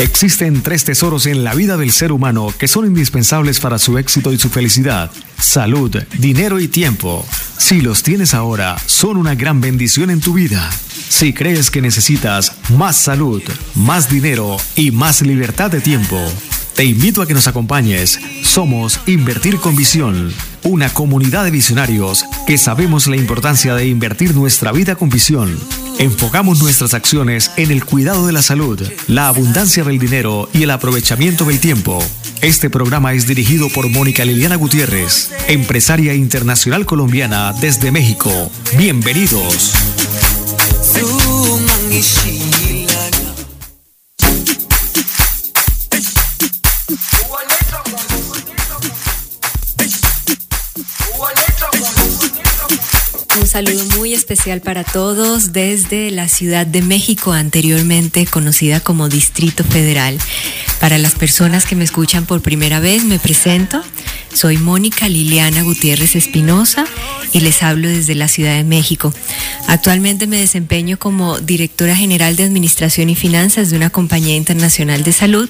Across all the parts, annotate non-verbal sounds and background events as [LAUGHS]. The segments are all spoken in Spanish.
Existen tres tesoros en la vida del ser humano que son indispensables para su éxito y su felicidad. Salud, dinero y tiempo. Si los tienes ahora, son una gran bendición en tu vida. Si crees que necesitas más salud, más dinero y más libertad de tiempo, te invito a que nos acompañes. Somos Invertir con Visión, una comunidad de visionarios que sabemos la importancia de invertir nuestra vida con visión. Enfocamos nuestras acciones en el cuidado de la salud, la abundancia del dinero y el aprovechamiento del tiempo. Este programa es dirigido por Mónica Liliana Gutiérrez, empresaria internacional colombiana desde México. Bienvenidos. Saludo muy especial para todos desde la Ciudad de México, anteriormente conocida como Distrito Federal. Para las personas que me escuchan por primera vez, me presento. Soy Mónica Liliana Gutiérrez Espinosa y les hablo desde la Ciudad de México. Actualmente me desempeño como directora general de Administración y Finanzas de una compañía internacional de salud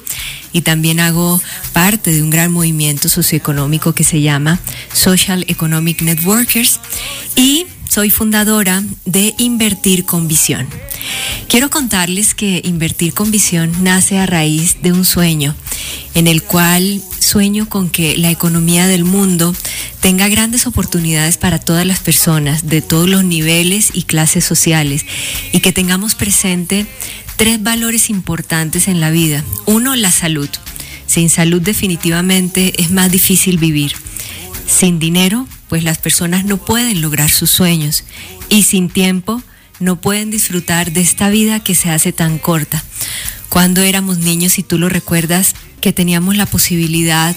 y también hago parte de un gran movimiento socioeconómico que se llama Social Economic Networkers y soy fundadora de Invertir con Visión. Quiero contarles que Invertir con Visión nace a raíz de un sueño en el cual sueño con que la economía del mundo tenga grandes oportunidades para todas las personas de todos los niveles y clases sociales y que tengamos presente tres valores importantes en la vida. Uno, la salud. Sin salud definitivamente es más difícil vivir. Sin dinero, pues las personas no pueden lograr sus sueños y sin tiempo no pueden disfrutar de esta vida que se hace tan corta. Cuando éramos niños, si tú lo recuerdas, que teníamos la posibilidad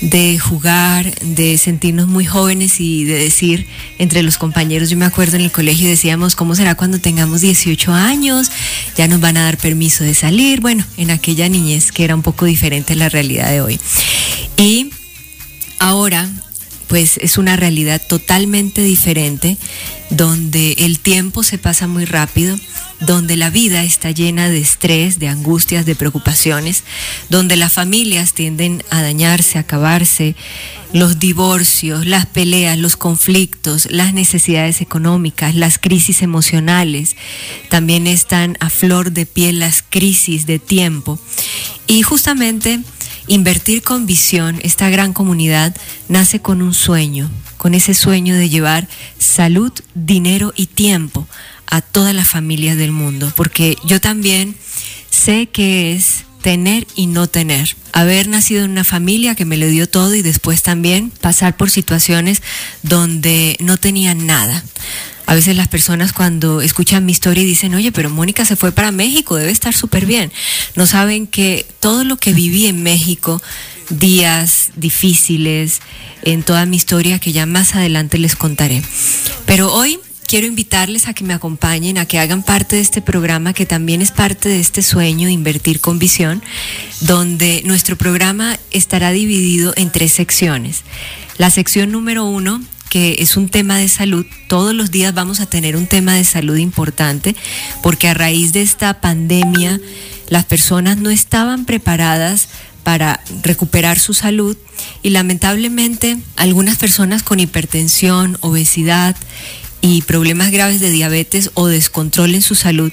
de jugar, de sentirnos muy jóvenes y de decir entre los compañeros, yo me acuerdo en el colegio decíamos, ¿cómo será cuando tengamos 18 años? Ya nos van a dar permiso de salir, bueno, en aquella niñez que era un poco diferente a la realidad de hoy. Y ahora pues es una realidad totalmente diferente, donde el tiempo se pasa muy rápido, donde la vida está llena de estrés, de angustias, de preocupaciones, donde las familias tienden a dañarse, a acabarse, los divorcios, las peleas, los conflictos, las necesidades económicas, las crisis emocionales, también están a flor de piel las crisis de tiempo. Y justamente Invertir con visión, esta gran comunidad, nace con un sueño, con ese sueño de llevar salud, dinero y tiempo a todas las familias del mundo, porque yo también sé que es tener y no tener. Haber nacido en una familia que me lo dio todo y después también pasar por situaciones donde no tenía nada. A veces las personas cuando escuchan mi historia y dicen, oye, pero Mónica se fue para México, debe estar súper bien. No saben que todo lo que viví en México, días difíciles, en toda mi historia que ya más adelante les contaré. Pero hoy quiero invitarles a que me acompañen, a que hagan parte de este programa que también es parte de este sueño, Invertir con Visión, donde nuestro programa estará dividido en tres secciones. La sección número uno que es un tema de salud. Todos los días vamos a tener un tema de salud importante porque a raíz de esta pandemia las personas no estaban preparadas para recuperar su salud y lamentablemente algunas personas con hipertensión, obesidad y problemas graves de diabetes o descontrol en su salud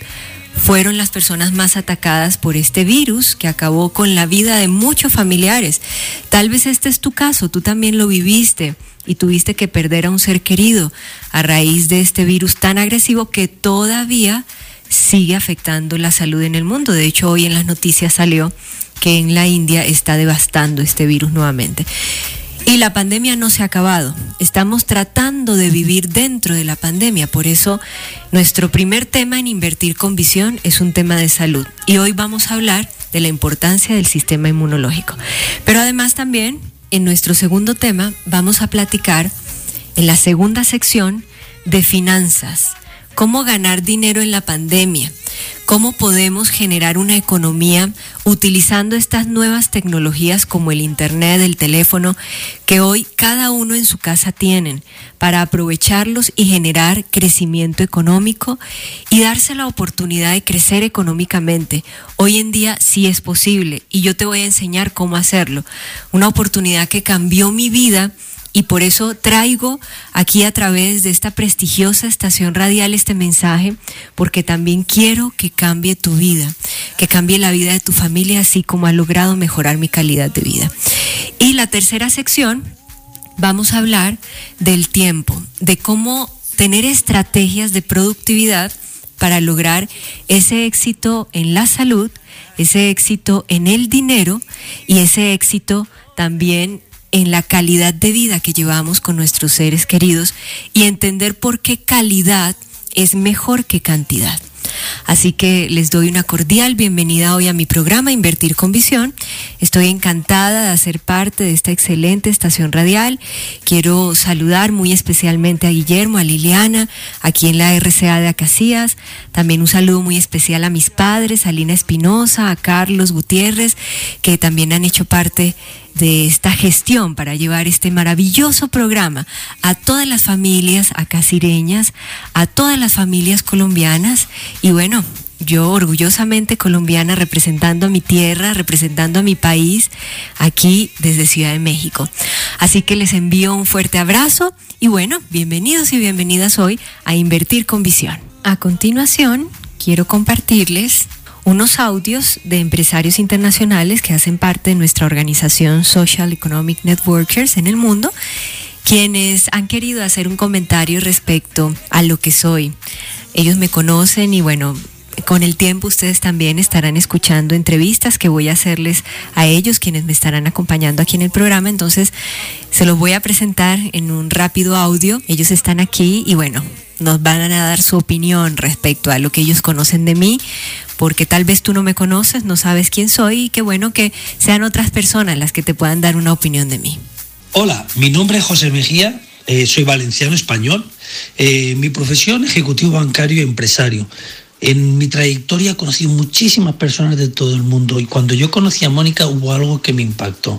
fueron las personas más atacadas por este virus que acabó con la vida de muchos familiares. Tal vez este es tu caso, tú también lo viviste y tuviste que perder a un ser querido a raíz de este virus tan agresivo que todavía sigue afectando la salud en el mundo. De hecho, hoy en las noticias salió que en la India está devastando este virus nuevamente. Y la pandemia no se ha acabado. Estamos tratando de vivir dentro de la pandemia. Por eso nuestro primer tema en Invertir con Visión es un tema de salud. Y hoy vamos a hablar de la importancia del sistema inmunológico. Pero además también en nuestro segundo tema vamos a platicar en la segunda sección de finanzas, cómo ganar dinero en la pandemia, cómo podemos generar una economía utilizando estas nuevas tecnologías como el Internet, el teléfono, que hoy cada uno en su casa tienen, para aprovecharlos y generar crecimiento económico y darse la oportunidad de crecer económicamente. Hoy en día sí es posible y yo te voy a enseñar cómo hacerlo. Una oportunidad que cambió mi vida y por eso traigo aquí a través de esta prestigiosa estación radial este mensaje, porque también quiero que cambie tu vida, que cambie la vida de tu familia, así como ha logrado mejorar mi calidad de vida. Y la tercera sección, vamos a hablar del tiempo, de cómo tener estrategias de productividad para lograr ese éxito en la salud, ese éxito en el dinero y ese éxito también en la calidad de vida que llevamos con nuestros seres queridos y entender por qué calidad es mejor que cantidad. Así que les doy una cordial bienvenida hoy a mi programa Invertir con Visión. Estoy encantada de hacer parte de esta excelente estación radial. Quiero saludar muy especialmente a Guillermo, a Liliana, aquí en la RCA de Acacías. También un saludo muy especial a mis padres, a Lina Espinosa, a Carlos Gutiérrez, que también han hecho parte de esta gestión para llevar este maravilloso programa a todas las familias acasireñas, a todas las familias colombianas y bueno, yo orgullosamente colombiana representando a mi tierra, representando a mi país aquí desde Ciudad de México. Así que les envío un fuerte abrazo y bueno, bienvenidos y bienvenidas hoy a Invertir con Visión. A continuación, quiero compartirles unos audios de empresarios internacionales que hacen parte de nuestra organización Social Economic Networkers en el mundo, quienes han querido hacer un comentario respecto a lo que soy. Ellos me conocen y bueno, con el tiempo ustedes también estarán escuchando entrevistas que voy a hacerles a ellos, quienes me estarán acompañando aquí en el programa. Entonces, se los voy a presentar en un rápido audio. Ellos están aquí y bueno, nos van a dar su opinión respecto a lo que ellos conocen de mí, porque tal vez tú no me conoces, no sabes quién soy y qué bueno que sean otras personas las que te puedan dar una opinión de mí. Hola, mi nombre es José Mejía, eh, soy valenciano español, eh, mi profesión ejecutivo bancario y empresario. En mi trayectoria he conocido muchísimas personas de todo el mundo y cuando yo conocí a Mónica hubo algo que me impactó.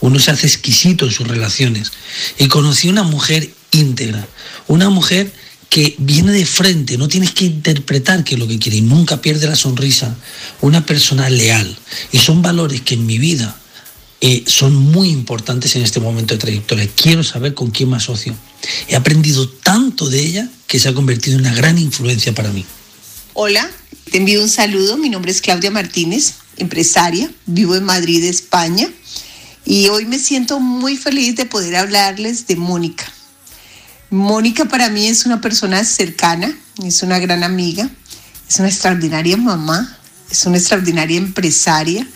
Uno se hace exquisito en sus relaciones y conocí una mujer íntegra, una mujer que viene de frente, no tienes que interpretar qué es lo que quiere y nunca pierde la sonrisa. Una persona leal. Y son valores que en mi vida eh, son muy importantes en este momento de trayectoria. Quiero saber con quién me asocio. He aprendido tanto de ella que se ha convertido en una gran influencia para mí. Hola, te envío un saludo. Mi nombre es Claudia Martínez, empresaria. Vivo en Madrid, España. Y hoy me siento muy feliz de poder hablarles de Mónica. Mónica para mí es una persona cercana, es una gran amiga, es una extraordinaria mamá, es una extraordinaria empresaria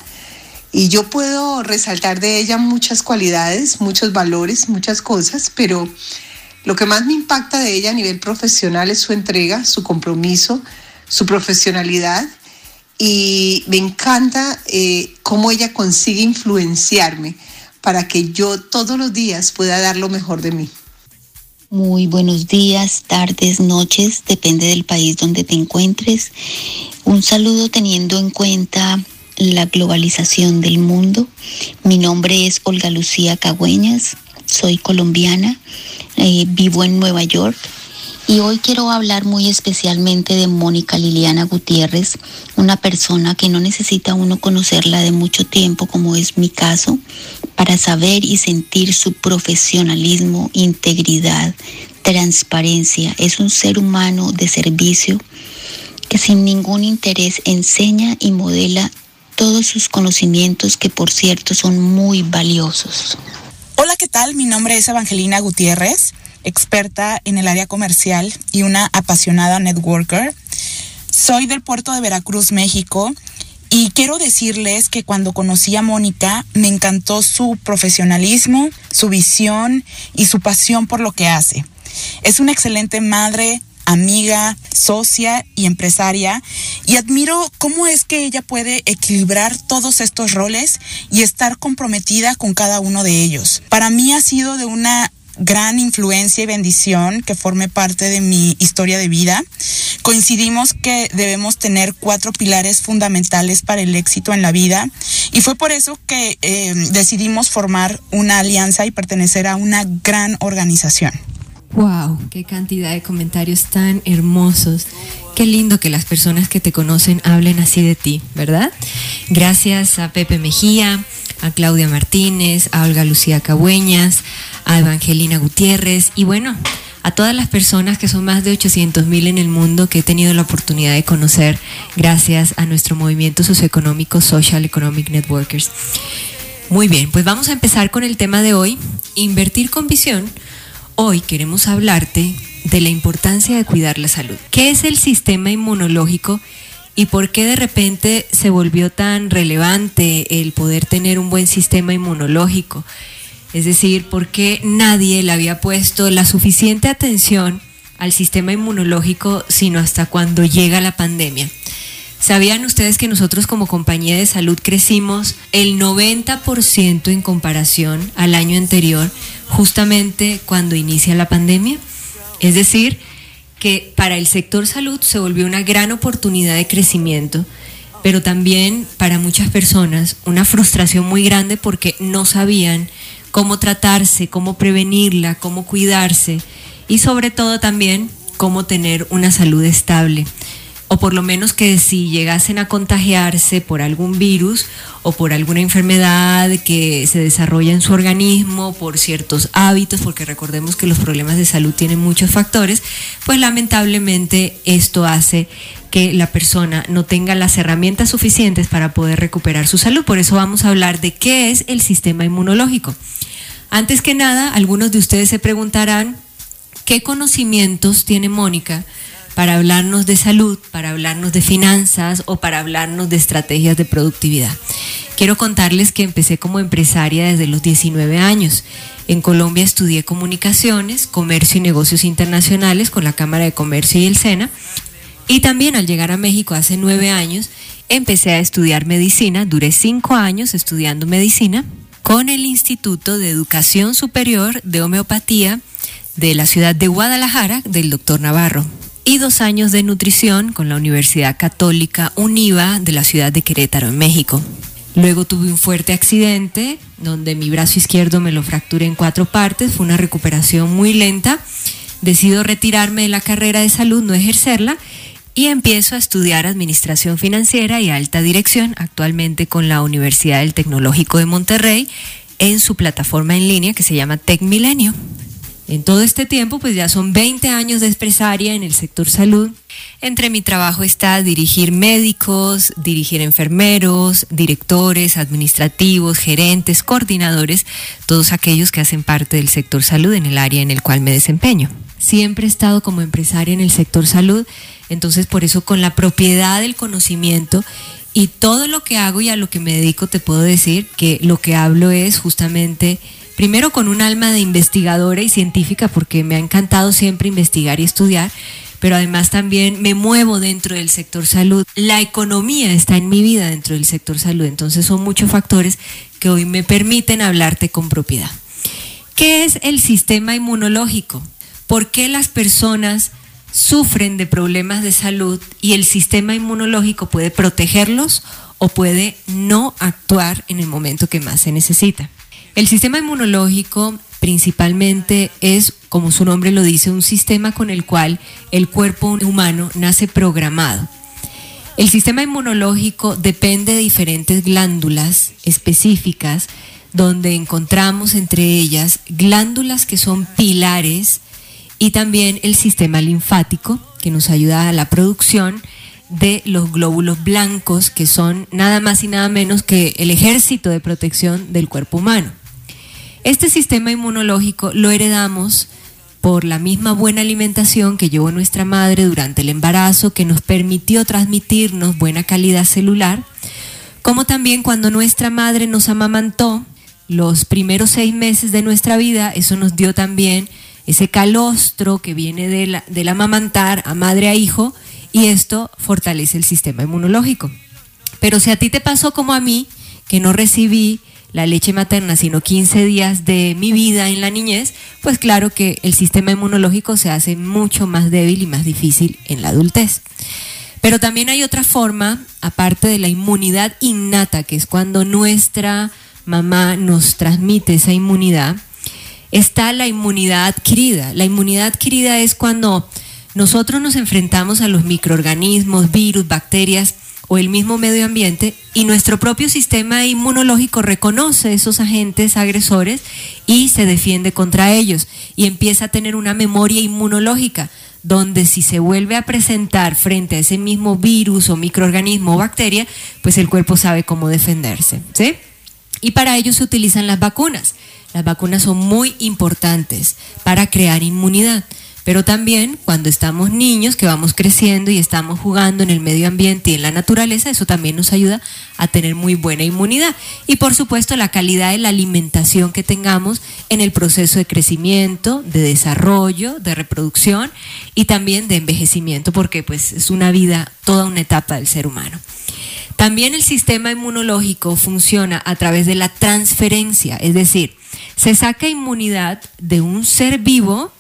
y yo puedo resaltar de ella muchas cualidades, muchos valores, muchas cosas, pero lo que más me impacta de ella a nivel profesional es su entrega, su compromiso, su profesionalidad y me encanta eh, cómo ella consigue influenciarme para que yo todos los días pueda dar lo mejor de mí. Muy buenos días, tardes, noches, depende del país donde te encuentres. Un saludo teniendo en cuenta la globalización del mundo. Mi nombre es Olga Lucía Cagüeñas, soy colombiana, eh, vivo en Nueva York y hoy quiero hablar muy especialmente de Mónica Liliana Gutiérrez, una persona que no necesita uno conocerla de mucho tiempo, como es mi caso, para saber y sentir su profesionalismo, integridad, transparencia. Es un ser humano de servicio que sin ningún interés enseña y modela todos sus conocimientos que por cierto son muy valiosos. Hola, ¿qué tal? Mi nombre es Evangelina Gutiérrez experta en el área comercial y una apasionada networker. Soy del puerto de Veracruz, México, y quiero decirles que cuando conocí a Mónica me encantó su profesionalismo, su visión y su pasión por lo que hace. Es una excelente madre, amiga, socia y empresaria y admiro cómo es que ella puede equilibrar todos estos roles y estar comprometida con cada uno de ellos. Para mí ha sido de una gran influencia y bendición que forme parte de mi historia de vida. Coincidimos que debemos tener cuatro pilares fundamentales para el éxito en la vida y fue por eso que eh, decidimos formar una alianza y pertenecer a una gran organización. ¡Wow! ¡Qué cantidad de comentarios tan hermosos! Qué lindo que las personas que te conocen hablen así de ti, ¿verdad? Gracias a Pepe Mejía, a Claudia Martínez, a Olga Lucía Cagüeñas, a Evangelina Gutiérrez y bueno, a todas las personas que son más de 800 mil en el mundo que he tenido la oportunidad de conocer gracias a nuestro movimiento socioeconómico Social Economic Networkers. Muy bien, pues vamos a empezar con el tema de hoy, invertir con visión. Hoy queremos hablarte de la importancia de cuidar la salud. ¿Qué es el sistema inmunológico y por qué de repente se volvió tan relevante el poder tener un buen sistema inmunológico? Es decir, ¿por qué nadie le había puesto la suficiente atención al sistema inmunológico sino hasta cuando llega la pandemia? ¿Sabían ustedes que nosotros como compañía de salud crecimos el 90% en comparación al año anterior, justamente cuando inicia la pandemia? Es decir, que para el sector salud se volvió una gran oportunidad de crecimiento, pero también para muchas personas una frustración muy grande porque no sabían cómo tratarse, cómo prevenirla, cómo cuidarse y sobre todo también cómo tener una salud estable o por lo menos que si llegasen a contagiarse por algún virus o por alguna enfermedad que se desarrolla en su organismo, por ciertos hábitos, porque recordemos que los problemas de salud tienen muchos factores, pues lamentablemente esto hace que la persona no tenga las herramientas suficientes para poder recuperar su salud. Por eso vamos a hablar de qué es el sistema inmunológico. Antes que nada, algunos de ustedes se preguntarán, ¿qué conocimientos tiene Mónica? Para hablarnos de salud, para hablarnos de finanzas o para hablarnos de estrategias de productividad. Quiero contarles que empecé como empresaria desde los 19 años. En Colombia estudié comunicaciones, comercio y negocios internacionales con la Cámara de Comercio y el SENA. Y también al llegar a México hace nueve años, empecé a estudiar medicina. Duré cinco años estudiando medicina con el Instituto de Educación Superior de Homeopatía de la ciudad de Guadalajara del doctor Navarro y dos años de nutrición con la Universidad Católica UNIVA de la ciudad de Querétaro, en México. Luego tuve un fuerte accidente donde mi brazo izquierdo me lo fracturé en cuatro partes, fue una recuperación muy lenta. Decido retirarme de la carrera de salud, no ejercerla, y empiezo a estudiar Administración Financiera y Alta Dirección, actualmente con la Universidad del Tecnológico de Monterrey, en su plataforma en línea que se llama Tech Milenio. En todo este tiempo, pues ya son 20 años de empresaria en el sector salud. Entre mi trabajo está dirigir médicos, dirigir enfermeros, directores, administrativos, gerentes, coordinadores, todos aquellos que hacen parte del sector salud en el área en el cual me desempeño. Siempre he estado como empresaria en el sector salud, entonces por eso con la propiedad del conocimiento y todo lo que hago y a lo que me dedico te puedo decir que lo que hablo es justamente primero con un alma de investigadora y científica, porque me ha encantado siempre investigar y estudiar, pero además también me muevo dentro del sector salud. La economía está en mi vida dentro del sector salud, entonces son muchos factores que hoy me permiten hablarte con propiedad. ¿Qué es el sistema inmunológico? ¿Por qué las personas sufren de problemas de salud y el sistema inmunológico puede protegerlos o puede no actuar en el momento que más se necesita? El sistema inmunológico principalmente es, como su nombre lo dice, un sistema con el cual el cuerpo humano nace programado. El sistema inmunológico depende de diferentes glándulas específicas donde encontramos entre ellas glándulas que son pilares y también el sistema linfático que nos ayuda a la producción de los glóbulos blancos que son nada más y nada menos que el ejército de protección del cuerpo humano. Este sistema inmunológico lo heredamos por la misma buena alimentación que llevó nuestra madre durante el embarazo, que nos permitió transmitirnos buena calidad celular, como también cuando nuestra madre nos amamantó los primeros seis meses de nuestra vida, eso nos dio también ese calostro que viene de la, del amamantar a madre a hijo, y esto fortalece el sistema inmunológico. Pero si a ti te pasó como a mí, que no recibí la leche materna, sino 15 días de mi vida en la niñez, pues claro que el sistema inmunológico se hace mucho más débil y más difícil en la adultez. Pero también hay otra forma, aparte de la inmunidad innata, que es cuando nuestra mamá nos transmite esa inmunidad, está la inmunidad adquirida. La inmunidad adquirida es cuando nosotros nos enfrentamos a los microorganismos, virus, bacterias, el mismo medio ambiente y nuestro propio sistema inmunológico reconoce esos agentes agresores y se defiende contra ellos y empieza a tener una memoria inmunológica donde si se vuelve a presentar frente a ese mismo virus o microorganismo o bacteria, pues el cuerpo sabe cómo defenderse, ¿sí? Y para ello se utilizan las vacunas. Las vacunas son muy importantes para crear inmunidad. Pero también cuando estamos niños, que vamos creciendo y estamos jugando en el medio ambiente y en la naturaleza, eso también nos ayuda a tener muy buena inmunidad. Y por supuesto la calidad de la alimentación que tengamos en el proceso de crecimiento, de desarrollo, de reproducción y también de envejecimiento, porque pues es una vida, toda una etapa del ser humano. También el sistema inmunológico funciona a través de la transferencia, es decir, se saca inmunidad de un ser vivo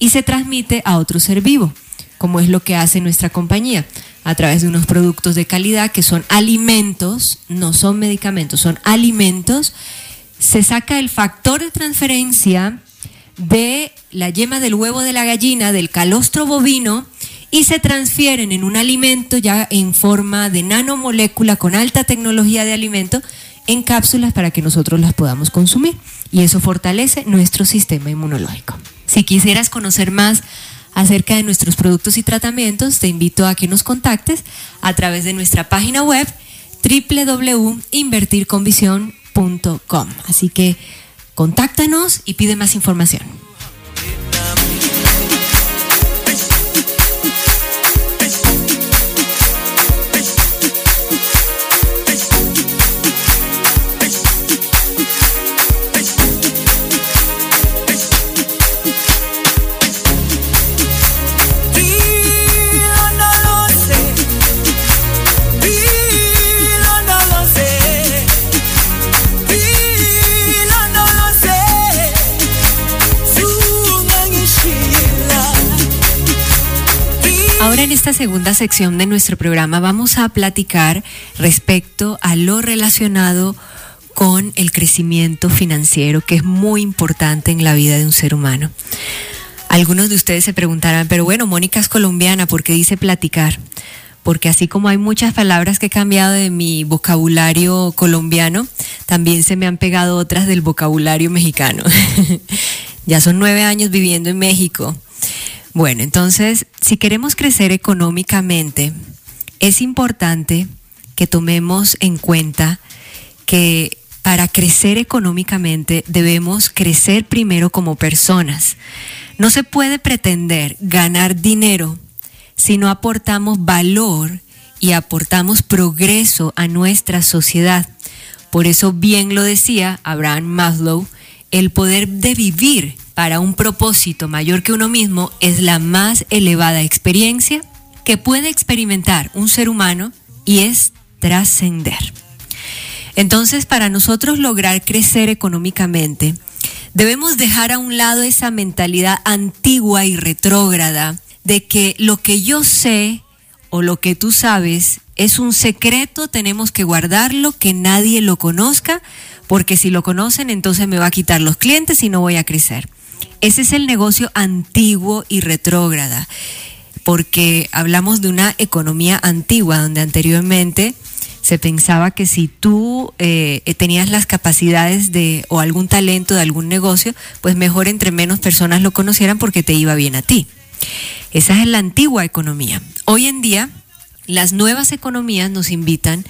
y se transmite a otro ser vivo, como es lo que hace nuestra compañía, a través de unos productos de calidad que son alimentos, no son medicamentos, son alimentos. Se saca el factor de transferencia de la yema del huevo de la gallina, del calostro bovino, y se transfieren en un alimento ya en forma de nanomolécula con alta tecnología de alimento en cápsulas para que nosotros las podamos consumir. Y eso fortalece nuestro sistema inmunológico. Si quisieras conocer más acerca de nuestros productos y tratamientos, te invito a que nos contactes a través de nuestra página web www.invertirconvisión.com. Así que contáctanos y pide más información. En esta segunda sección de nuestro programa vamos a platicar respecto a lo relacionado con el crecimiento financiero, que es muy importante en la vida de un ser humano. Algunos de ustedes se preguntarán, pero bueno, Mónica es colombiana, ¿por qué dice platicar? Porque así como hay muchas palabras que he cambiado de mi vocabulario colombiano, también se me han pegado otras del vocabulario mexicano. [LAUGHS] ya son nueve años viviendo en México bueno, entonces, si queremos crecer económicamente, es importante que tomemos en cuenta que para crecer económicamente debemos crecer primero como personas. No se puede pretender ganar dinero si no aportamos valor y aportamos progreso a nuestra sociedad. Por eso bien lo decía Abraham Maslow, el poder de vivir para un propósito mayor que uno mismo es la más elevada experiencia que puede experimentar un ser humano y es trascender. Entonces, para nosotros lograr crecer económicamente, debemos dejar a un lado esa mentalidad antigua y retrógrada de que lo que yo sé o lo que tú sabes es un secreto, tenemos que guardarlo, que nadie lo conozca, porque si lo conocen entonces me va a quitar los clientes y no voy a crecer. Ese es el negocio antiguo y retrógrada, porque hablamos de una economía antigua, donde anteriormente se pensaba que si tú eh, tenías las capacidades de o algún talento de algún negocio, pues mejor entre menos personas lo conocieran porque te iba bien a ti. Esa es la antigua economía. Hoy en día, las nuevas economías nos invitan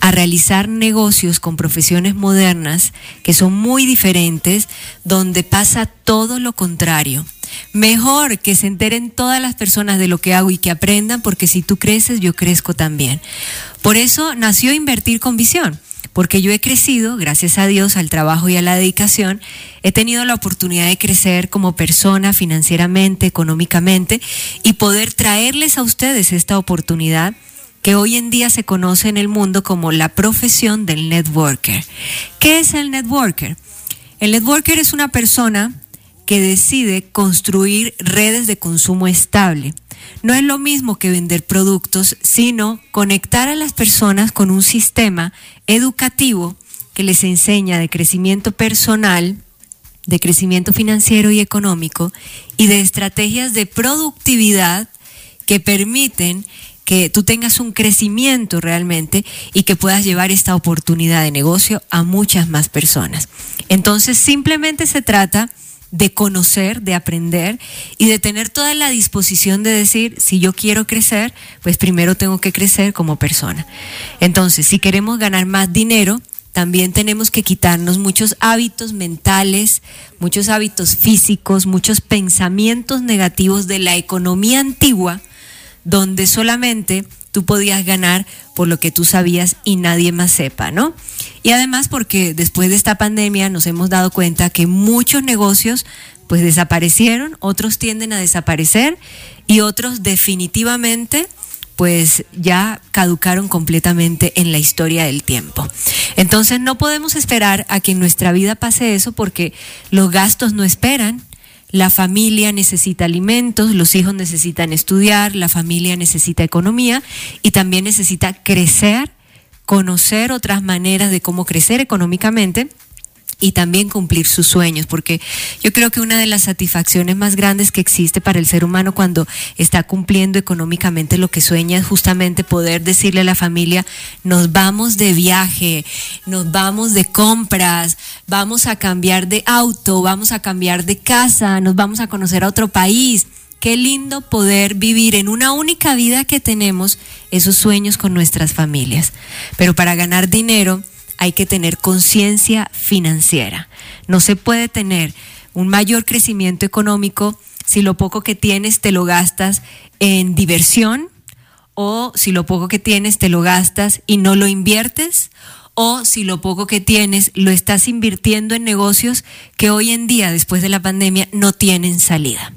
a realizar negocios con profesiones modernas que son muy diferentes, donde pasa todo lo contrario. Mejor que se enteren todas las personas de lo que hago y que aprendan, porque si tú creces, yo crezco también. Por eso nació Invertir con Visión, porque yo he crecido, gracias a Dios, al trabajo y a la dedicación, he tenido la oportunidad de crecer como persona financieramente, económicamente, y poder traerles a ustedes esta oportunidad que hoy en día se conoce en el mundo como la profesión del networker. ¿Qué es el networker? El networker es una persona que decide construir redes de consumo estable. No es lo mismo que vender productos, sino conectar a las personas con un sistema educativo que les enseña de crecimiento personal, de crecimiento financiero y económico y de estrategias de productividad que permiten que tú tengas un crecimiento realmente y que puedas llevar esta oportunidad de negocio a muchas más personas. Entonces simplemente se trata de conocer, de aprender y de tener toda la disposición de decir, si yo quiero crecer, pues primero tengo que crecer como persona. Entonces, si queremos ganar más dinero, también tenemos que quitarnos muchos hábitos mentales, muchos hábitos físicos, muchos pensamientos negativos de la economía antigua donde solamente tú podías ganar por lo que tú sabías y nadie más sepa, ¿no? Y además porque después de esta pandemia nos hemos dado cuenta que muchos negocios pues desaparecieron, otros tienden a desaparecer y otros definitivamente pues ya caducaron completamente en la historia del tiempo. Entonces no podemos esperar a que en nuestra vida pase eso porque los gastos no esperan, la familia necesita alimentos, los hijos necesitan estudiar, la familia necesita economía y también necesita crecer, conocer otras maneras de cómo crecer económicamente y también cumplir sus sueños, porque yo creo que una de las satisfacciones más grandes que existe para el ser humano cuando está cumpliendo económicamente lo que sueña es justamente poder decirle a la familia, nos vamos de viaje, nos vamos de compras, vamos a cambiar de auto, vamos a cambiar de casa, nos vamos a conocer a otro país. Qué lindo poder vivir en una única vida que tenemos esos sueños con nuestras familias. Pero para ganar dinero, hay que tener conciencia financiera. No se puede tener un mayor crecimiento económico si lo poco que tienes te lo gastas en diversión o si lo poco que tienes te lo gastas y no lo inviertes o si lo poco que tienes lo estás invirtiendo en negocios que hoy en día, después de la pandemia, no tienen salida.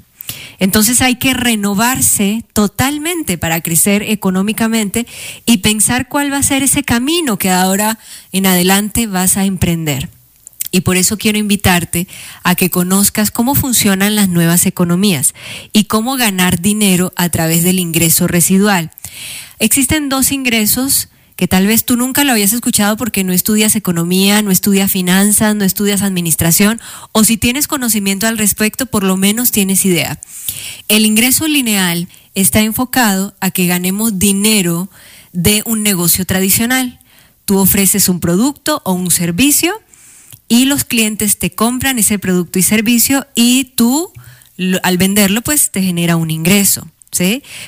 Entonces hay que renovarse totalmente para crecer económicamente y pensar cuál va a ser ese camino que ahora en adelante vas a emprender. Y por eso quiero invitarte a que conozcas cómo funcionan las nuevas economías y cómo ganar dinero a través del ingreso residual. Existen dos ingresos que tal vez tú nunca lo habías escuchado porque no estudias economía, no estudias finanzas, no estudias administración, o si tienes conocimiento al respecto, por lo menos tienes idea. El ingreso lineal está enfocado a que ganemos dinero de un negocio tradicional. Tú ofreces un producto o un servicio y los clientes te compran ese producto y servicio y tú al venderlo pues te genera un ingreso.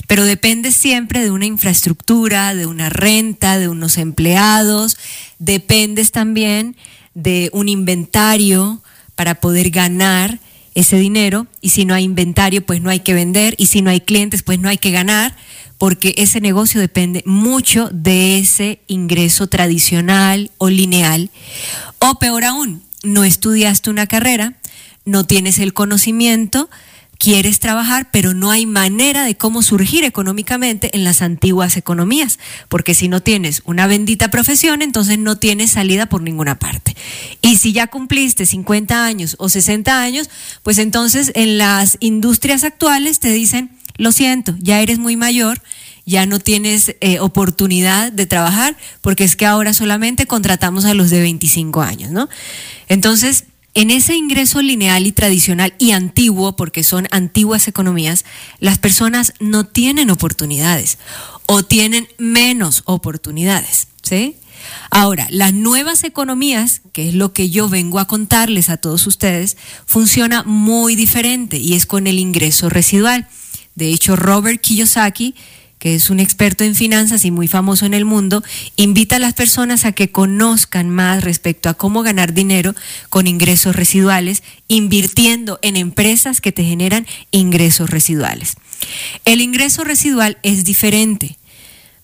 Pero depende siempre de una infraestructura, de una renta, de unos empleados, dependes también de un inventario para poder ganar ese dinero. Y si no hay inventario pues no hay que vender. Y si no hay clientes pues no hay que ganar porque ese negocio depende mucho de ese ingreso tradicional o lineal. O peor aún, no estudiaste una carrera, no tienes el conocimiento quieres trabajar, pero no hay manera de cómo surgir económicamente en las antiguas economías, porque si no tienes una bendita profesión, entonces no tienes salida por ninguna parte. Y si ya cumpliste 50 años o 60 años, pues entonces en las industrias actuales te dicen, lo siento, ya eres muy mayor, ya no tienes eh, oportunidad de trabajar, porque es que ahora solamente contratamos a los de 25 años, ¿no? Entonces, en ese ingreso lineal y tradicional y antiguo, porque son antiguas economías, las personas no tienen oportunidades o tienen menos oportunidades. ¿sí? Ahora, las nuevas economías, que es lo que yo vengo a contarles a todos ustedes, funciona muy diferente y es con el ingreso residual. De hecho, Robert Kiyosaki que es un experto en finanzas y muy famoso en el mundo, invita a las personas a que conozcan más respecto a cómo ganar dinero con ingresos residuales, invirtiendo en empresas que te generan ingresos residuales. El ingreso residual es diferente.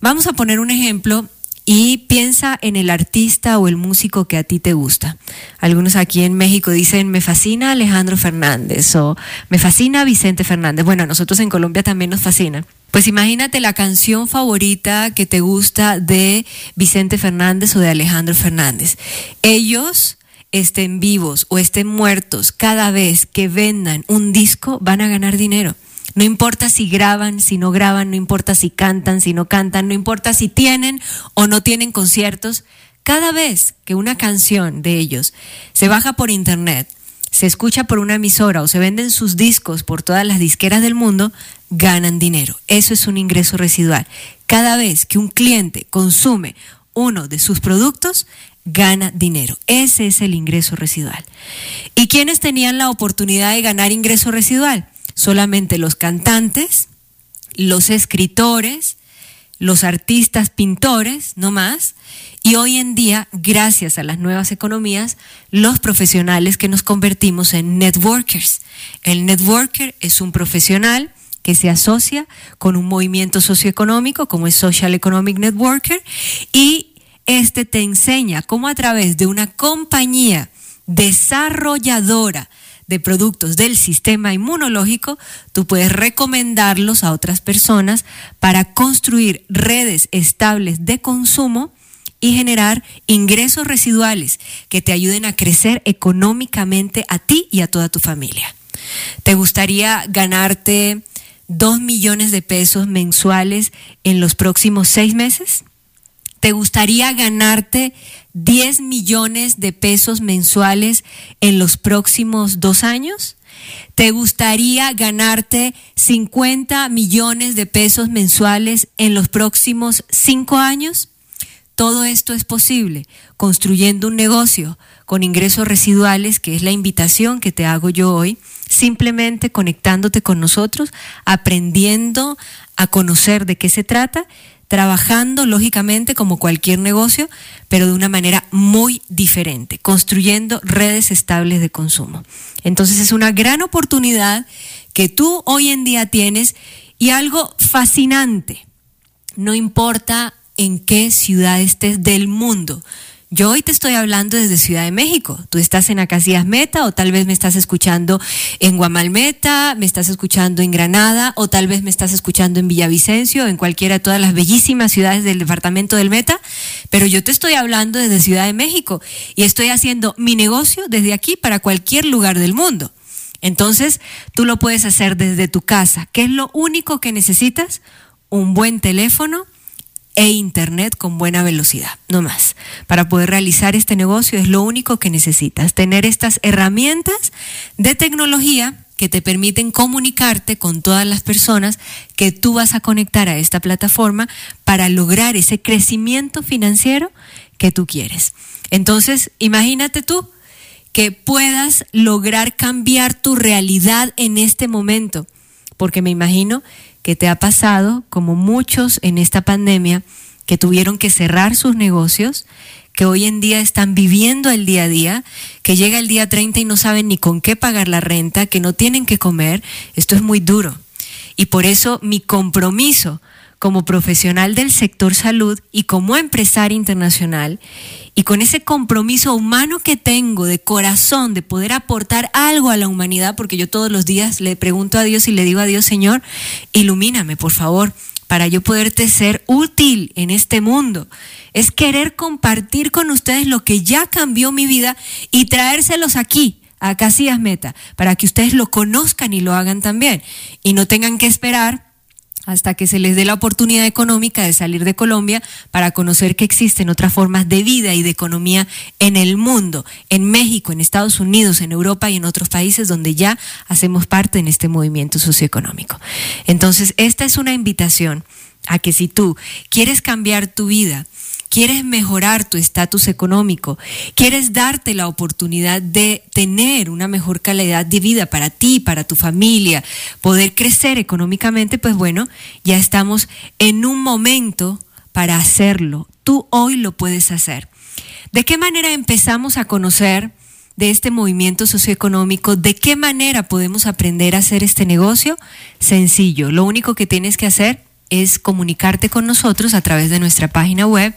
Vamos a poner un ejemplo y piensa en el artista o el músico que a ti te gusta. Algunos aquí en México dicen, me fascina Alejandro Fernández o me fascina Vicente Fernández. Bueno, a nosotros en Colombia también nos fascina. Pues imagínate la canción favorita que te gusta de Vicente Fernández o de Alejandro Fernández. Ellos estén vivos o estén muertos, cada vez que vendan un disco van a ganar dinero. No importa si graban, si no graban, no importa si cantan, si no cantan, no importa si tienen o no tienen conciertos. Cada vez que una canción de ellos se baja por internet, se escucha por una emisora o se venden sus discos por todas las disqueras del mundo, ganan dinero. Eso es un ingreso residual. Cada vez que un cliente consume uno de sus productos, gana dinero. Ese es el ingreso residual. ¿Y quiénes tenían la oportunidad de ganar ingreso residual? Solamente los cantantes, los escritores, los artistas, pintores, no más. Y hoy en día, gracias a las nuevas economías, los profesionales que nos convertimos en networkers. El networker es un profesional que se asocia con un movimiento socioeconómico como es Social Economic Networker y este te enseña cómo a través de una compañía desarrolladora de productos del sistema inmunológico, tú puedes recomendarlos a otras personas para construir redes estables de consumo y generar ingresos residuales que te ayuden a crecer económicamente a ti y a toda tu familia. ¿Te gustaría ganarte dos millones de pesos mensuales en los próximos seis meses? ¿Te gustaría ganarte 10 millones de pesos mensuales en los próximos dos años? ¿Te gustaría ganarte 50 millones de pesos mensuales en los próximos cinco años? Todo esto es posible construyendo un negocio con ingresos residuales, que es la invitación que te hago yo hoy, simplemente conectándote con nosotros, aprendiendo a conocer de qué se trata trabajando lógicamente como cualquier negocio, pero de una manera muy diferente, construyendo redes estables de consumo. Entonces es una gran oportunidad que tú hoy en día tienes y algo fascinante, no importa en qué ciudad estés del mundo, yo hoy te estoy hablando desde Ciudad de México. Tú estás en Acacias Meta o tal vez me estás escuchando en Guamalmeta, me estás escuchando en Granada o tal vez me estás escuchando en Villavicencio, en cualquiera de todas las bellísimas ciudades del departamento del Meta. Pero yo te estoy hablando desde Ciudad de México y estoy haciendo mi negocio desde aquí para cualquier lugar del mundo. Entonces, tú lo puedes hacer desde tu casa. ¿Qué es lo único que necesitas? Un buen teléfono e internet con buena velocidad, no más. Para poder realizar este negocio es lo único que necesitas, tener estas herramientas de tecnología que te permiten comunicarte con todas las personas que tú vas a conectar a esta plataforma para lograr ese crecimiento financiero que tú quieres. Entonces, imagínate tú que puedas lograr cambiar tu realidad en este momento, porque me imagino que te ha pasado, como muchos en esta pandemia, que tuvieron que cerrar sus negocios, que hoy en día están viviendo el día a día, que llega el día 30 y no saben ni con qué pagar la renta, que no tienen que comer. Esto es muy duro. Y por eso mi compromiso como profesional del sector salud y como empresaria internacional y con ese compromiso humano que tengo de corazón de poder aportar algo a la humanidad, porque yo todos los días le pregunto a Dios y le digo a Dios, Señor, ilumíname, por favor, para yo poderte ser útil en este mundo. Es querer compartir con ustedes lo que ya cambió mi vida y traérselos aquí a Casillas Meta, para que ustedes lo conozcan y lo hagan también y no tengan que esperar hasta que se les dé la oportunidad económica de salir de Colombia para conocer que existen otras formas de vida y de economía en el mundo, en México, en Estados Unidos, en Europa y en otros países donde ya hacemos parte en este movimiento socioeconómico. Entonces, esta es una invitación a que si tú quieres cambiar tu vida, quieres mejorar tu estatus económico, quieres darte la oportunidad de tener una mejor calidad de vida para ti, para tu familia, poder crecer económicamente, pues bueno, ya estamos en un momento para hacerlo. Tú hoy lo puedes hacer. ¿De qué manera empezamos a conocer de este movimiento socioeconómico? ¿De qué manera podemos aprender a hacer este negocio? Sencillo, lo único que tienes que hacer es comunicarte con nosotros a través de nuestra página web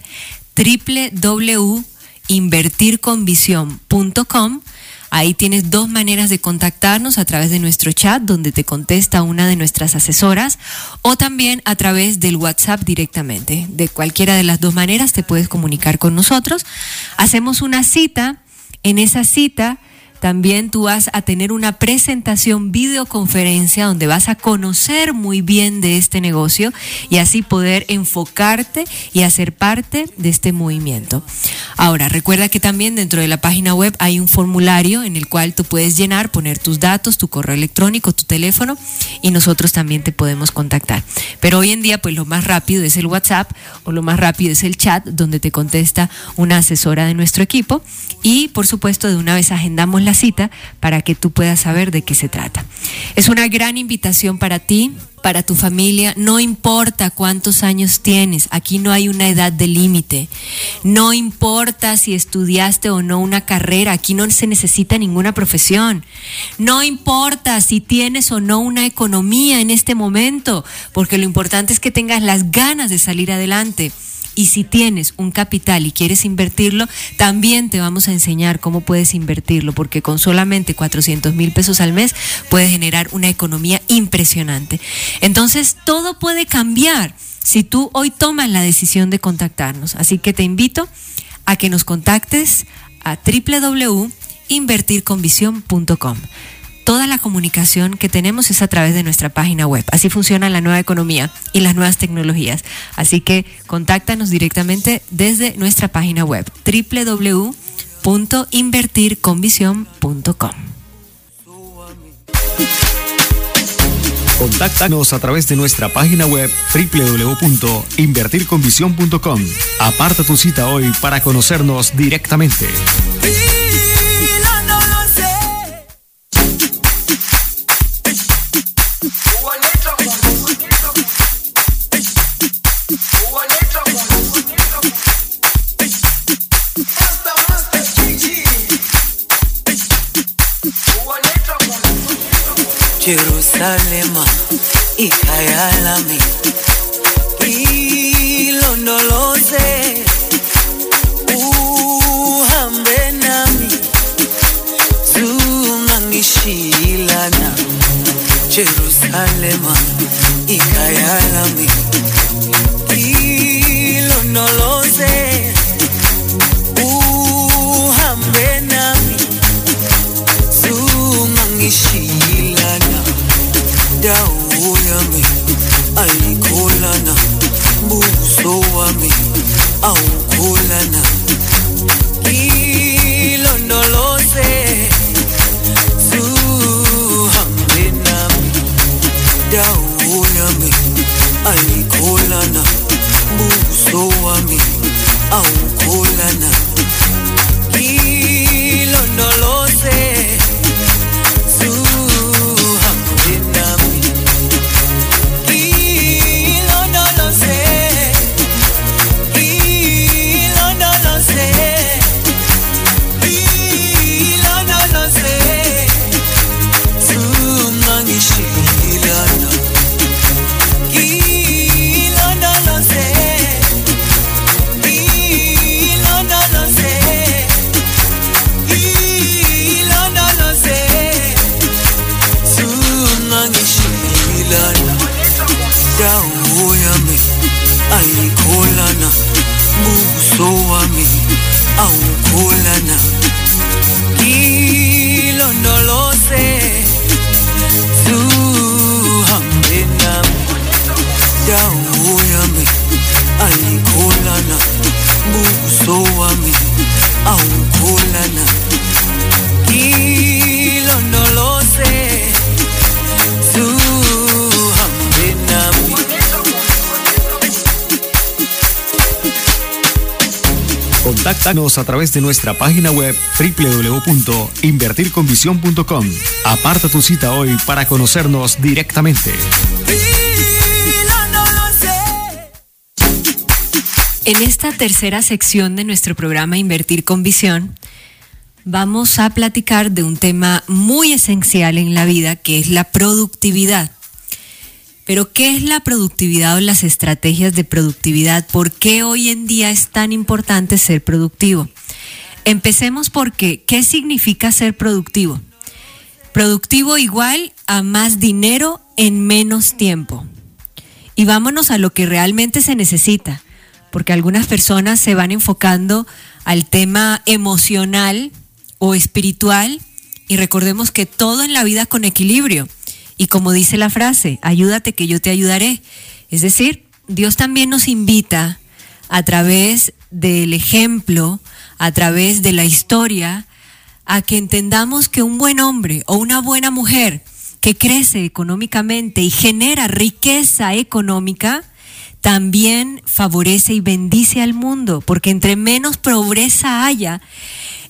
www.invertirconvisión.com. Ahí tienes dos maneras de contactarnos a través de nuestro chat donde te contesta una de nuestras asesoras o también a través del WhatsApp directamente. De cualquiera de las dos maneras te puedes comunicar con nosotros. Hacemos una cita. En esa cita también tú vas a tener una presentación videoconferencia donde vas a conocer muy bien de este negocio y así poder enfocarte y hacer parte de este movimiento. Ahora, recuerda que también dentro de la página web hay un formulario en el cual tú puedes llenar, poner tus datos, tu correo electrónico, tu teléfono y nosotros también te podemos contactar. Pero hoy en día, pues lo más rápido es el WhatsApp o lo más rápido es el chat donde te contesta una asesora de nuestro equipo y por supuesto de una vez agendamos la cita para que tú puedas saber de qué se trata. Es una gran invitación para ti, para tu familia, no importa cuántos años tienes, aquí no hay una edad de límite, no importa si estudiaste o no una carrera, aquí no se necesita ninguna profesión, no importa si tienes o no una economía en este momento, porque lo importante es que tengas las ganas de salir adelante. Y si tienes un capital y quieres invertirlo, también te vamos a enseñar cómo puedes invertirlo, porque con solamente 400 mil pesos al mes puedes generar una economía impresionante. Entonces, todo puede cambiar si tú hoy tomas la decisión de contactarnos. Así que te invito a que nos contactes a www.invertirconvisión.com toda la comunicación que tenemos es a través de nuestra página web. Así funciona la nueva economía y las nuevas tecnologías. Así que contáctanos directamente desde nuestra página web www.invertirconvisión.com. Contáctanos a través de nuestra página web www.invertirconvisión.com. Aparta tu cita hoy para conocernos directamente. Contáctanos a través de nuestra página web www.invertirconvisión.com. Aparta tu cita hoy para conocernos directamente. En esta tercera sección de nuestro programa Invertir con Visión, vamos a platicar de un tema muy esencial en la vida, que es la productividad. Pero, ¿qué es la productividad o las estrategias de productividad? ¿Por qué hoy en día es tan importante ser productivo? Empecemos porque, ¿qué significa ser productivo? Productivo igual a más dinero en menos tiempo. Y vámonos a lo que realmente se necesita, porque algunas personas se van enfocando al tema emocional o espiritual y recordemos que todo en la vida con equilibrio. Y como dice la frase, ayúdate que yo te ayudaré. Es decir, Dios también nos invita a través del ejemplo, a través de la historia, a que entendamos que un buen hombre o una buena mujer que crece económicamente y genera riqueza económica, también favorece y bendice al mundo, porque entre menos pobreza haya,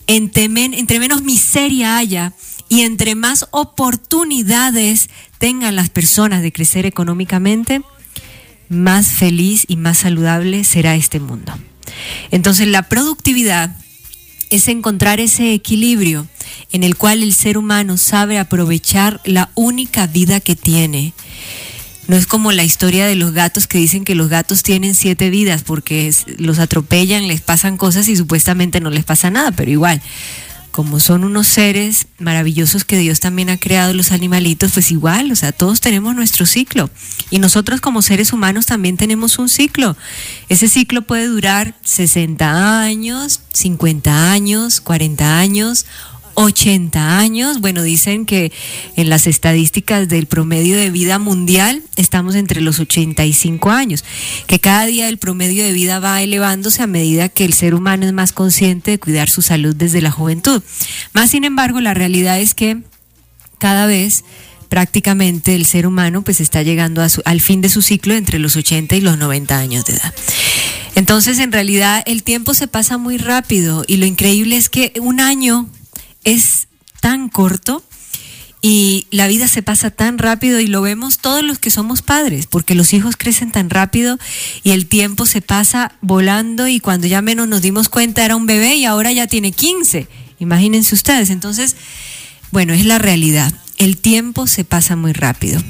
entre, menos miseria haya y entre más oportunidades tengan las personas de crecer económicamente, más feliz y más saludable será este mundo. Entonces la productividad es encontrar ese equilibrio en el cual el ser humano sabe aprovechar la única vida que tiene. No es como la historia de los gatos que dicen que los gatos tienen siete vidas porque los atropellan, les pasan cosas y supuestamente no les pasa nada, pero igual, como son unos seres maravillosos que Dios también ha creado los animalitos, pues igual, o sea, todos tenemos nuestro ciclo. Y nosotros como seres humanos también tenemos un ciclo. Ese ciclo puede durar 60 años, 50 años, 40 años 80 años. Bueno, dicen que en las estadísticas del promedio de vida mundial estamos entre los 85 años, que cada día el promedio de vida va elevándose a medida que el ser humano es más consciente de cuidar su salud desde la juventud. Más sin embargo, la realidad es que cada vez prácticamente el ser humano pues está llegando al fin de su ciclo entre los 80 y los 90 años de edad. Entonces, en realidad, el tiempo se pasa muy rápido y lo increíble es que un año es tan corto y la vida se pasa tan rápido y lo vemos todos los que somos padres, porque los hijos crecen tan rápido y el tiempo se pasa volando y cuando ya menos nos dimos cuenta era un bebé y ahora ya tiene 15. Imagínense ustedes. Entonces, bueno, es la realidad. El tiempo se pasa muy rápido.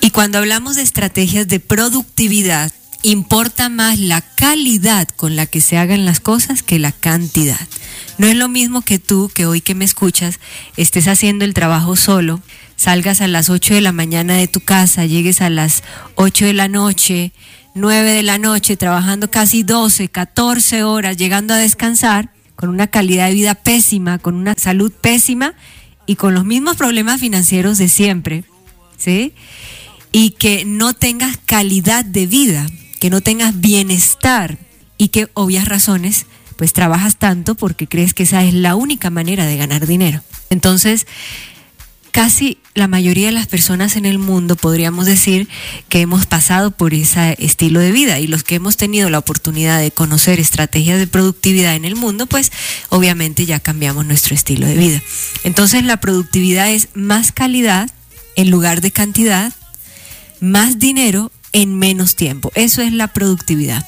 Y cuando hablamos de estrategias de productividad, importa más la calidad con la que se hagan las cosas que la cantidad. No es lo mismo que tú, que hoy que me escuchas, estés haciendo el trabajo solo, salgas a las 8 de la mañana de tu casa, llegues a las 8 de la noche, 9 de la noche, trabajando casi 12, 14 horas, llegando a descansar, con una calidad de vida pésima, con una salud pésima y con los mismos problemas financieros de siempre, ¿sí? Y que no tengas calidad de vida, que no tengas bienestar y que obvias razones pues trabajas tanto porque crees que esa es la única manera de ganar dinero. Entonces, casi la mayoría de las personas en el mundo podríamos decir que hemos pasado por ese estilo de vida y los que hemos tenido la oportunidad de conocer estrategias de productividad en el mundo, pues obviamente ya cambiamos nuestro estilo de vida. Entonces la productividad es más calidad en lugar de cantidad, más dinero en menos tiempo. Eso es la productividad.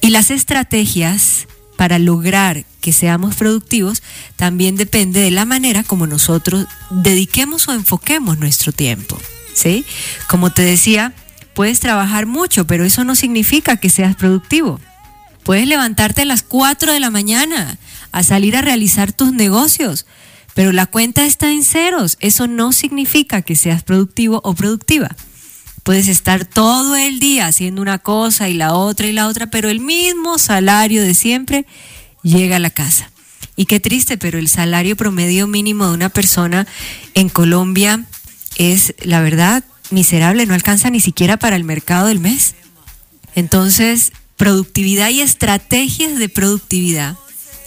Y las estrategias para lograr que seamos productivos también depende de la manera como nosotros dediquemos o enfoquemos nuestro tiempo. ¿sí? Como te decía, puedes trabajar mucho, pero eso no significa que seas productivo. Puedes levantarte a las 4 de la mañana a salir a realizar tus negocios, pero la cuenta está en ceros. Eso no significa que seas productivo o productiva. Puedes estar todo el día haciendo una cosa y la otra y la otra, pero el mismo salario de siempre llega a la casa. Y qué triste, pero el salario promedio mínimo de una persona en Colombia es, la verdad, miserable, no alcanza ni siquiera para el mercado del mes. Entonces, productividad y estrategias de productividad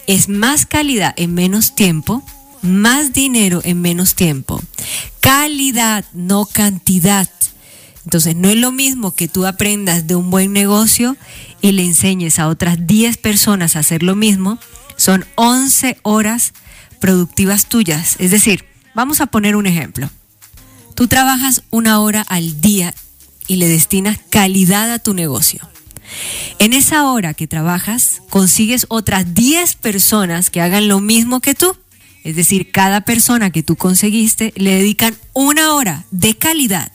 es más calidad en menos tiempo, más dinero en menos tiempo. Calidad, no cantidad. Entonces, no es lo mismo que tú aprendas de un buen negocio y le enseñes a otras 10 personas a hacer lo mismo. Son 11 horas productivas tuyas. Es decir, vamos a poner un ejemplo. Tú trabajas una hora al día y le destinas calidad a tu negocio. En esa hora que trabajas, consigues otras 10 personas que hagan lo mismo que tú. Es decir, cada persona que tú conseguiste le dedican una hora de calidad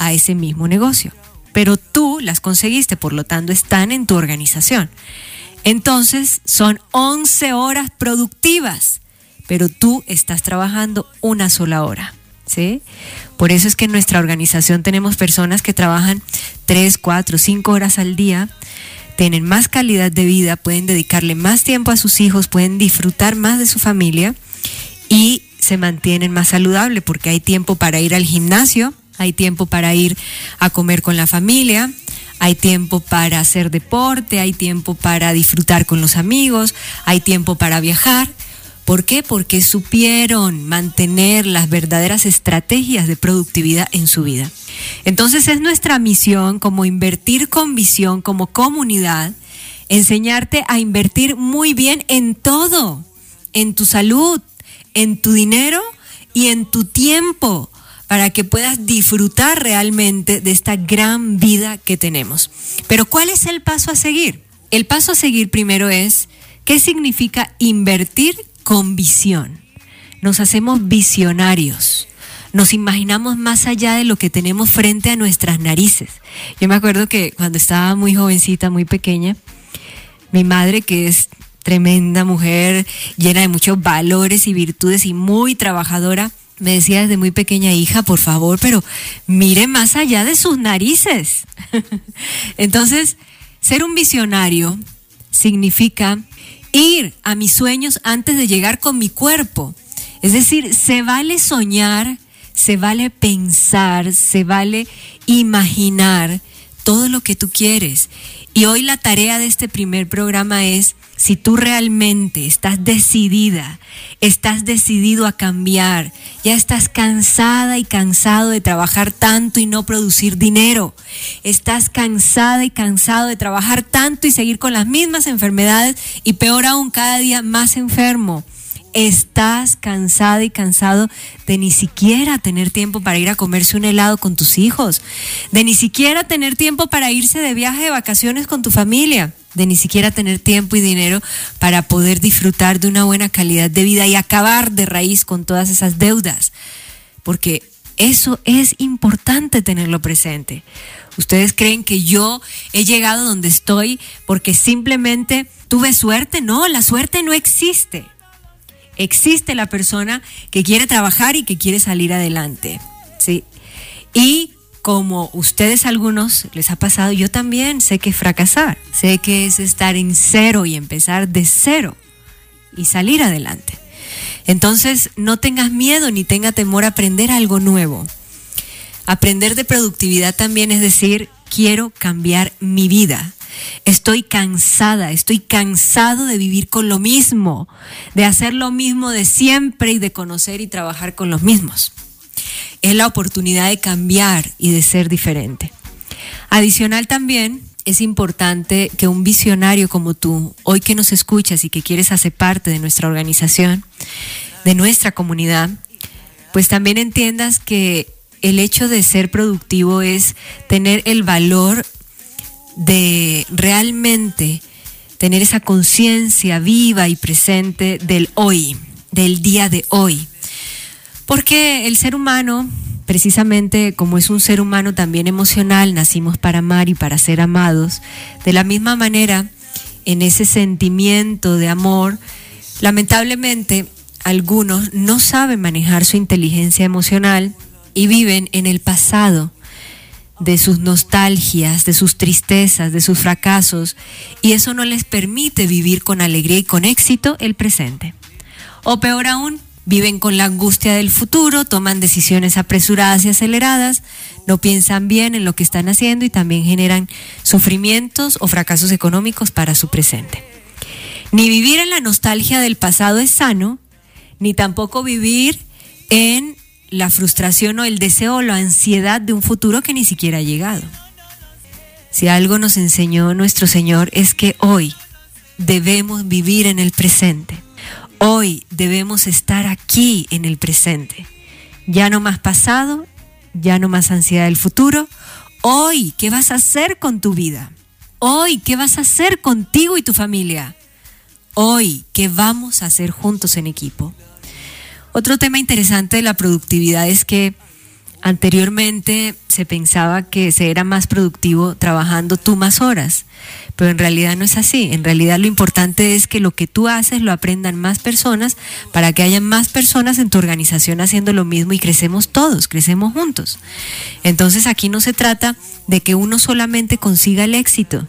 a ese mismo negocio. Pero tú las conseguiste, por lo tanto están en tu organización. Entonces son 11 horas productivas, pero tú estás trabajando una sola hora. ¿sí? Por eso es que en nuestra organización tenemos personas que trabajan 3, 4, 5 horas al día, tienen más calidad de vida, pueden dedicarle más tiempo a sus hijos, pueden disfrutar más de su familia y se mantienen más saludables porque hay tiempo para ir al gimnasio, hay tiempo para ir a comer con la familia, hay tiempo para hacer deporte, hay tiempo para disfrutar con los amigos, hay tiempo para viajar. ¿Por qué? Porque supieron mantener las verdaderas estrategias de productividad en su vida. Entonces es nuestra misión como invertir con visión, como comunidad, enseñarte a invertir muy bien en todo, en tu salud, en tu dinero y en tu tiempo para que puedas disfrutar realmente de esta gran vida que tenemos. Pero ¿cuál es el paso a seguir? El paso a seguir primero es, ¿qué significa invertir con visión? Nos hacemos visionarios. Nos imaginamos más allá de lo que tenemos frente a nuestras narices. Yo me acuerdo que cuando estaba muy jovencita, muy pequeña, mi madre, que es tremenda mujer, llena de muchos valores y virtudes y muy trabajadora, me decía desde muy pequeña hija, por favor, pero mire más allá de sus narices. [LAUGHS] Entonces, ser un visionario significa ir a mis sueños antes de llegar con mi cuerpo. Es decir, se vale soñar, se vale pensar, se vale imaginar todo lo que tú quieres. Y hoy la tarea de este primer programa es si tú realmente estás decidida, estás decidido a cambiar, ya estás cansada y cansado de trabajar tanto y no producir dinero, estás cansada y cansado de trabajar tanto y seguir con las mismas enfermedades y peor aún cada día más enfermo. Estás cansada y cansado de ni siquiera tener tiempo para ir a comerse un helado con tus hijos, de ni siquiera tener tiempo para irse de viaje de vacaciones con tu familia de ni siquiera tener tiempo y dinero para poder disfrutar de una buena calidad de vida y acabar de raíz con todas esas deudas. Porque eso es importante tenerlo presente. ¿Ustedes creen que yo he llegado donde estoy porque simplemente tuve suerte? No, la suerte no existe. Existe la persona que quiere trabajar y que quiere salir adelante. ¿sí? Y como ustedes algunos les ha pasado, yo también sé que fracasar, sé que es estar en cero y empezar de cero y salir adelante. Entonces, no tengas miedo ni tenga temor a aprender algo nuevo. Aprender de productividad también es decir, quiero cambiar mi vida. Estoy cansada, estoy cansado de vivir con lo mismo, de hacer lo mismo de siempre y de conocer y trabajar con los mismos es la oportunidad de cambiar y de ser diferente. Adicional también es importante que un visionario como tú, hoy que nos escuchas y que quieres hacer parte de nuestra organización, de nuestra comunidad, pues también entiendas que el hecho de ser productivo es tener el valor de realmente tener esa conciencia viva y presente del hoy, del día de hoy. Porque el ser humano, precisamente como es un ser humano también emocional, nacimos para amar y para ser amados, de la misma manera, en ese sentimiento de amor, lamentablemente algunos no saben manejar su inteligencia emocional y viven en el pasado de sus nostalgias, de sus tristezas, de sus fracasos, y eso no les permite vivir con alegría y con éxito el presente. O peor aún, Viven con la angustia del futuro, toman decisiones apresuradas y aceleradas, no piensan bien en lo que están haciendo y también generan sufrimientos o fracasos económicos para su presente. Ni vivir en la nostalgia del pasado es sano, ni tampoco vivir en la frustración o el deseo o la ansiedad de un futuro que ni siquiera ha llegado. Si algo nos enseñó nuestro Señor es que hoy debemos vivir en el presente Hoy debemos estar aquí en el presente. Ya no más pasado, ya no más ansiedad del futuro. Hoy, ¿qué vas a hacer con tu vida? Hoy, ¿qué vas a hacer contigo y tu familia? Hoy, ¿qué vamos a hacer juntos en equipo? Otro tema interesante de la productividad es que Anteriormente se pensaba que se era más productivo trabajando tú más horas, pero en realidad no es así. En realidad lo importante es que lo que tú haces lo aprendan más personas para que haya más personas en tu organización haciendo lo mismo y crecemos todos, crecemos juntos. Entonces aquí no se trata de que uno solamente consiga el éxito.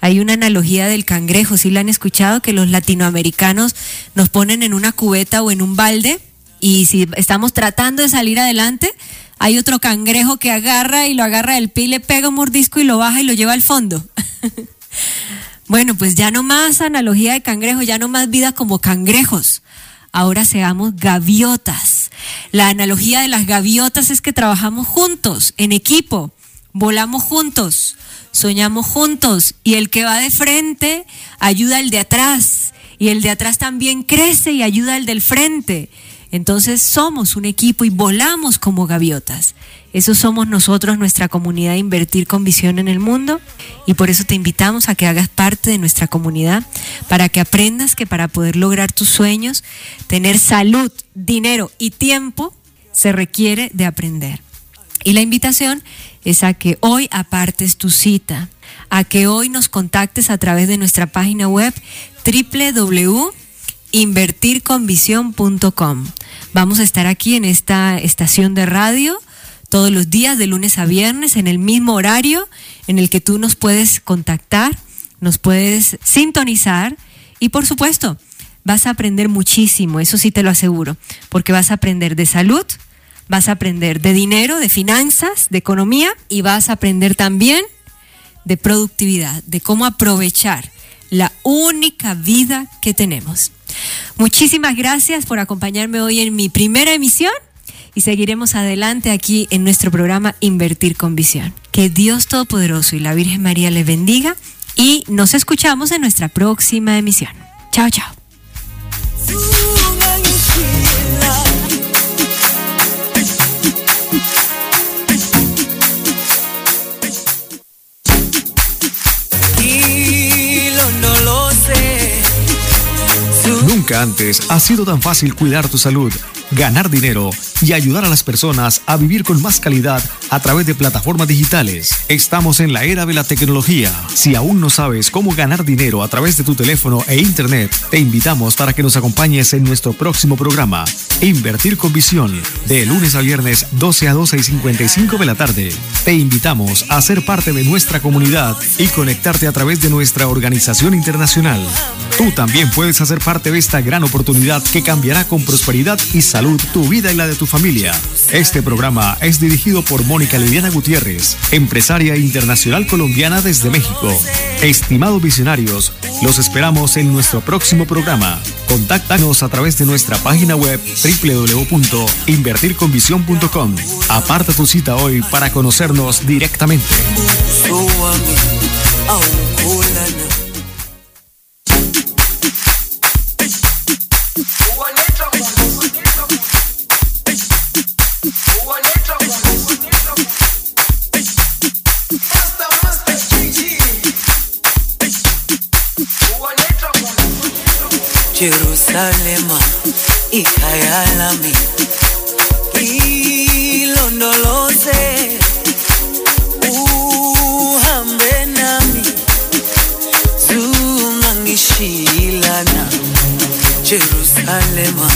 Hay una analogía del cangrejo, si la han escuchado, que los latinoamericanos nos ponen en una cubeta o en un balde y si estamos tratando de salir adelante, hay otro cangrejo que agarra y lo agarra del pie, le pega un mordisco y lo baja y lo lleva al fondo. [LAUGHS] bueno, pues ya no más analogía de cangrejo, ya no más vida como cangrejos. Ahora seamos gaviotas. La analogía de las gaviotas es que trabajamos juntos, en equipo, volamos juntos, soñamos juntos y el que va de frente ayuda al de atrás y el de atrás también crece y ayuda al del frente entonces somos un equipo y volamos como gaviotas. Eso somos nosotros, nuestra comunidad Invertir con Visión en el Mundo. Y por eso te invitamos a que hagas parte de nuestra comunidad, para que aprendas que para poder lograr tus sueños, tener salud, dinero y tiempo, se requiere de aprender. Y la invitación es a que hoy apartes tu cita, a que hoy nos contactes a través de nuestra página web www invertirconvisión.com. Vamos a estar aquí en esta estación de radio todos los días de lunes a viernes en el mismo horario en el que tú nos puedes contactar, nos puedes sintonizar y por supuesto vas a aprender muchísimo, eso sí te lo aseguro, porque vas a aprender de salud, vas a aprender de dinero, de finanzas, de economía y vas a aprender también de productividad, de cómo aprovechar la única vida que tenemos. Muchísimas gracias por acompañarme hoy en mi primera emisión y seguiremos adelante aquí en nuestro programa Invertir con Visión. Que Dios Todopoderoso y la Virgen María le bendiga y nos escuchamos en nuestra próxima emisión. Chao, chao. Antes ha sido tan fácil cuidar tu salud, ganar dinero y ayudar a las personas a vivir con más calidad a través de plataformas digitales. Estamos en la era de la tecnología. Si aún no sabes cómo ganar dinero a través de tu teléfono e internet, te invitamos para que nos acompañes en nuestro próximo programa, Invertir con Visión, de lunes a viernes 12 a 12 y 55 de la tarde. Te invitamos a ser parte de nuestra comunidad y conectarte a través de nuestra organización internacional. Tú también puedes hacer parte de esta gran oportunidad que cambiará con prosperidad y salud tu vida y la de tu familia. Este programa es dirigido por Mónica Liliana Gutiérrez, empresaria internacional colombiana desde México. Estimados visionarios, los esperamos en nuestro próximo programa. Contáctanos a través de nuestra página web www.invertirconvision.com. Aparta tu cita hoy para conocernos directamente. Jerusalema ikhaya lami. Ilondoloze uhambe nami. Jerusalema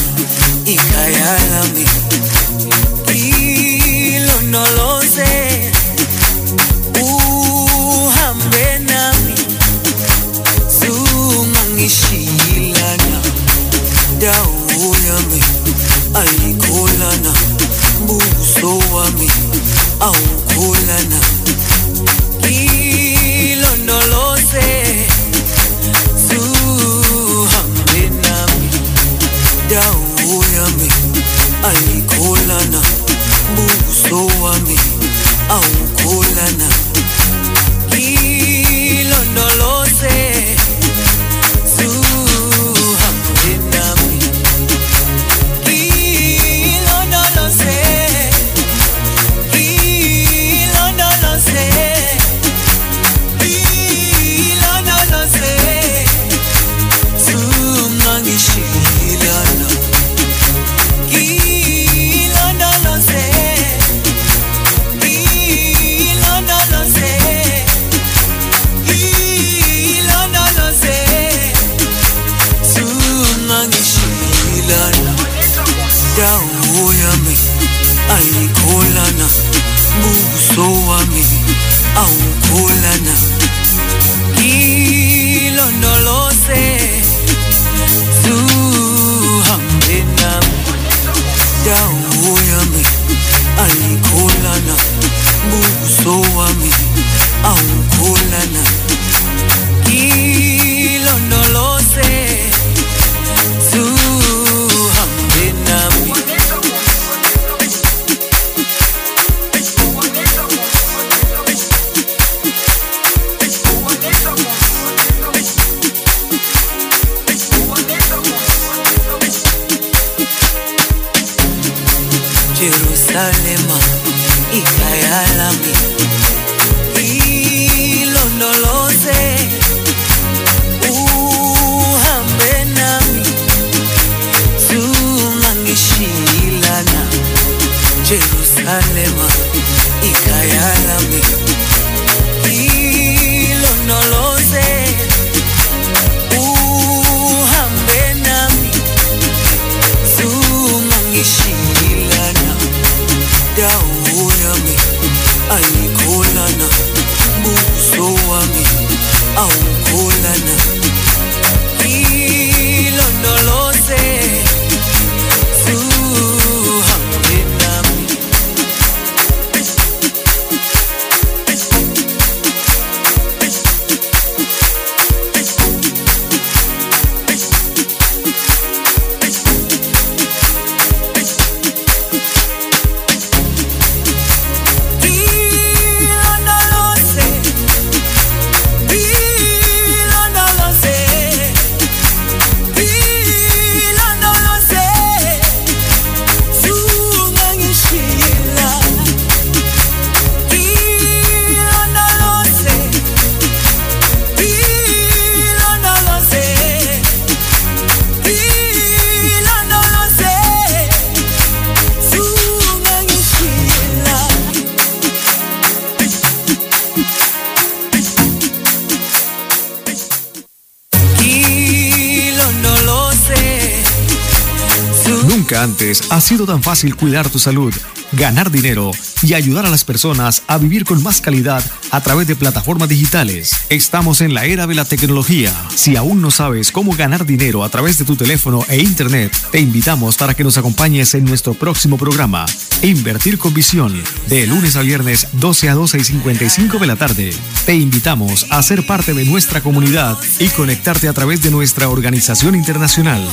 Ha sido tan fácil cuidar tu salud, ganar dinero y ayudar a las personas a vivir con más calidad a través de plataformas digitales. Estamos en la era de la tecnología. Si aún no sabes cómo ganar dinero a través de tu teléfono e internet, te invitamos para que nos acompañes en nuestro próximo programa, Invertir con Visión, de lunes a viernes 12 a 12 y 55 de la tarde. Te invitamos a ser parte de nuestra comunidad y conectarte a través de nuestra organización internacional.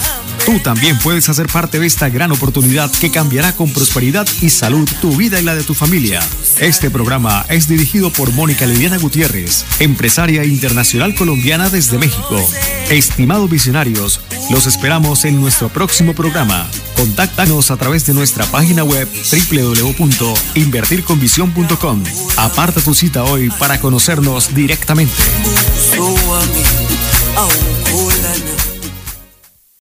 Tú también puedes hacer parte de esta gran oportunidad que cambiará con prosperidad y salud tu vida y la de tu familia. Este programa es dirigido por Mónica Liliana Gutiérrez, empresaria internacional colombiana desde México. Estimados visionarios, los esperamos en nuestro próximo programa. Contáctanos a través de nuestra página web www.invertirconvisión.com. Aparta tu cita hoy para conocernos directamente.